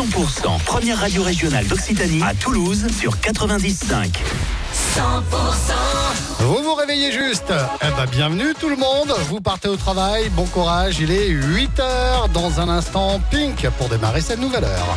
100%, première radio régionale d'Occitanie à Toulouse sur 95. 100% Vous vous réveillez juste. Eh ben bienvenue tout le monde. Vous partez au travail, bon courage, il est 8h dans un instant Pink pour démarrer cette nouvelle heure.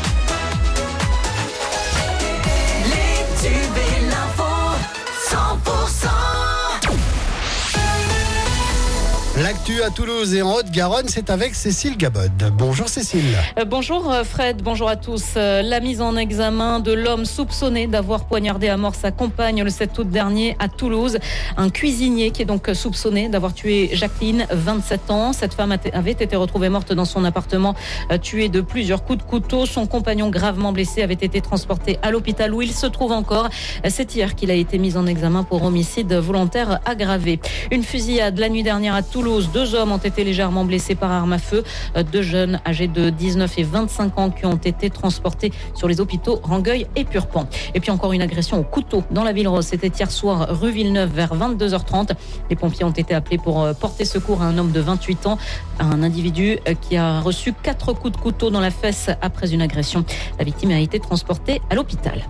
L'actu à Toulouse et en Haute-Garonne, c'est avec Cécile Gabod. Bonjour Cécile. Euh, Bonjour euh, Fred, bonjour à tous. Euh, La mise en examen de l'homme soupçonné d'avoir poignardé à mort sa compagne le 7 août dernier à Toulouse. Un cuisinier qui est donc soupçonné d'avoir tué Jacqueline, 27 ans. Cette femme avait été retrouvée morte dans son appartement, tuée de plusieurs coups de couteau. Son compagnon gravement blessé avait été transporté à l'hôpital où il se trouve encore. C'est hier qu'il a été mis en examen pour homicide volontaire aggravé. Une fusillade la nuit dernière à Toulouse. Deux hommes ont été légèrement blessés par arme à feu. Euh, Deux jeunes âgés de 19 et 25 ans qui ont été transportés sur les hôpitaux Rangueil et Purpan. Et puis encore une agression au couteau dans la ville rose. C'était hier soir rue Villeneuve vers 22h30. Les pompiers ont été appelés pour euh, porter secours à un homme de 28 ans, un individu euh, qui a reçu quatre coups de couteau dans la fesse après une agression. La victime a été transportée à l'hôpital.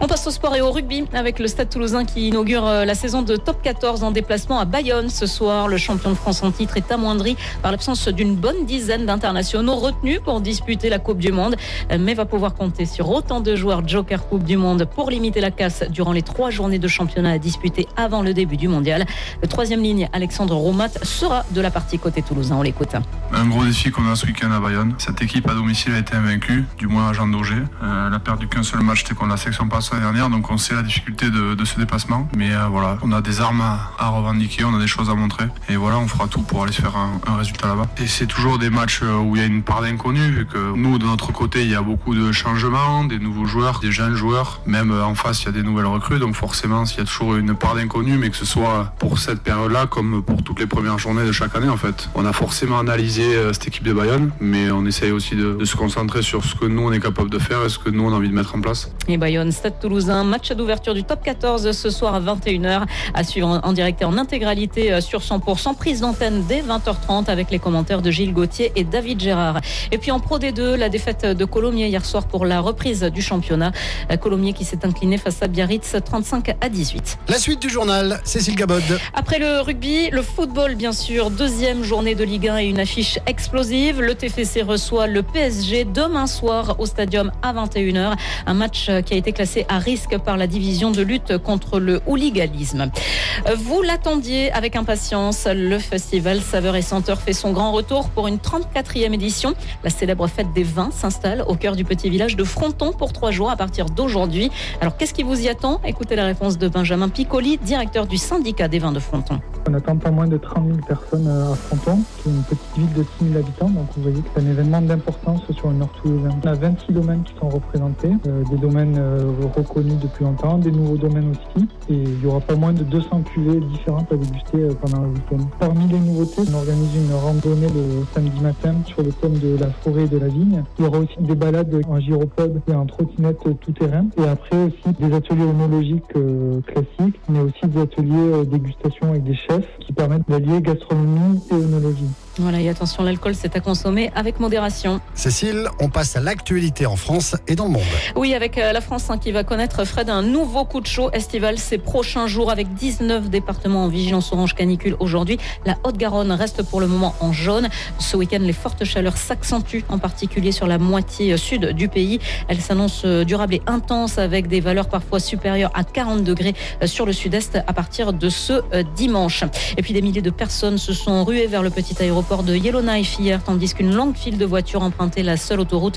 On passe au sport et au rugby avec le Stade toulousain qui inaugure la saison de top 14 en déplacement à Bayonne ce soir. Le champion de France en titre est amoindri par l'absence d'une bonne dizaine d'internationaux retenus pour disputer la Coupe du Monde, euh, mais va pouvoir compter sur autant de joueurs Joker Coupe du Monde pour limiter la casse durant les trois journées de championnat à disputer avant le début du mondial. Le troisième ligne, Alexandre Roumat, sera de la partie côté toulousain. On l'écoute. Un gros défi qu'on a ce week-end à Bayonne. Cette équipe à domicile a été invaincue, du moins à Jean Daugé. Euh, elle a perdu qu'un seul match, c'était contre la section passe l'année dernière, donc on sait la difficulté de, ce déplacement. Mais euh, voilà, on a des armes à revendiquer, on a des choses à montrer. Et voilà, on fera tout pour aller se faire un, résultat là-bas. Et c'est toujours des matchs euh, où il y a une part d'inconnu, vu que nous, de notre côté, il y a beaucoup de changements, des nouveaux joueurs, des jeunes joueurs. Même euh, en face, il y a des nouvelles recrues, donc forcément, il y a toujours une part d'inconnu, mais que ce soit pour cette période-là comme pour toutes les premières journées de chaque année, en fait. On a forcément analysé euh, cette équipe de Bayonne, mais on essaye aussi de, de se concentrer sur ce que nous, on est capable de faire et ce que nous, on a envie de mettre en place. Et Bayonne, Stade Toulousain, match d'ouverture du top 14 ce soir à 21h, à suivre en- direct et en intégralité sur 100%, prise d'antenne dès 20h30 avec les commentaires de Gilles Gauthier et David Gérard. Et puis en Pro D2, la défaite de Colomiers hier soir pour la reprise du championnat. Colomiers qui s'est incliné face à Biarritz 35 à 18. La suite du journal, Cécile Gabod. Après le rugby, le football bien sûr, deuxième journée de Ligue 1 et une affiche explosive. Le TFC reçoit le PSG demain soir au stadium à 21h. Un match qui a été classé à risque par la division de lutte contre le hooliganisme. Vous l'attendiez avec impatience. Le festival Saveur et Senteur fait son grand retour pour une 34e édition. La célèbre fête des vins s'installe au cœur du petit village de Fronton pour trois jours à partir d'aujourd'hui. Alors qu'est-ce qui vous y attend? Écoutez la réponse de Benjamin Piccoli, directeur du syndicat des vins de Fronton. On attend pas moins de 30 000 personnes euh, à Fronton, qui est une petite ville de 6 000 habitants. Donc vous voyez que c'est un événement d'importance sur le nord toulousain. On a 26 domaines qui sont représentés, euh, des domaines euh, reconnus depuis longtemps, des nouveaux domaines aussi. Et il y aura pas moins de 200 cuvées différentes à déguster euh, pendant le week-end. Parmi les nouveautés, on organise une randonnée le samedi matin sur le thème de la forêt et de la vigne. Il y aura aussi des balades en gyropode et en trottinette tout-terrain. Et après aussi des ateliers onologiques euh, classiques, mais aussi des ateliers dégustation avec des chefs qui permettent d'allier gastronomie et œnologie. Voilà, et attention, l'alcool, c'est à consommer avec modération. Cécile, on passe à l'actualité en France et dans le monde. Oui, avec euh, la France hein, qui va connaître, Fred, un nouveau coup de chaud estival ces prochains jours avec 19 départements en vigilance orange canicule aujourd'hui. La Haute-Garonne reste pour le moment en jaune. Ce week-end, les fortes chaleurs s'accentuent, en particulier sur la moitié sud du pays. Elles s'annoncent euh, durables et intenses avec des valeurs parfois supérieures à 40 degrés euh, sur le sud-est à partir de ce dimanche. Et puis des milliers de personnes se sont ruées vers le petit aéroport de Yellowknife hier, tandis qu'une longue file de voitures empruntait la seule autoroute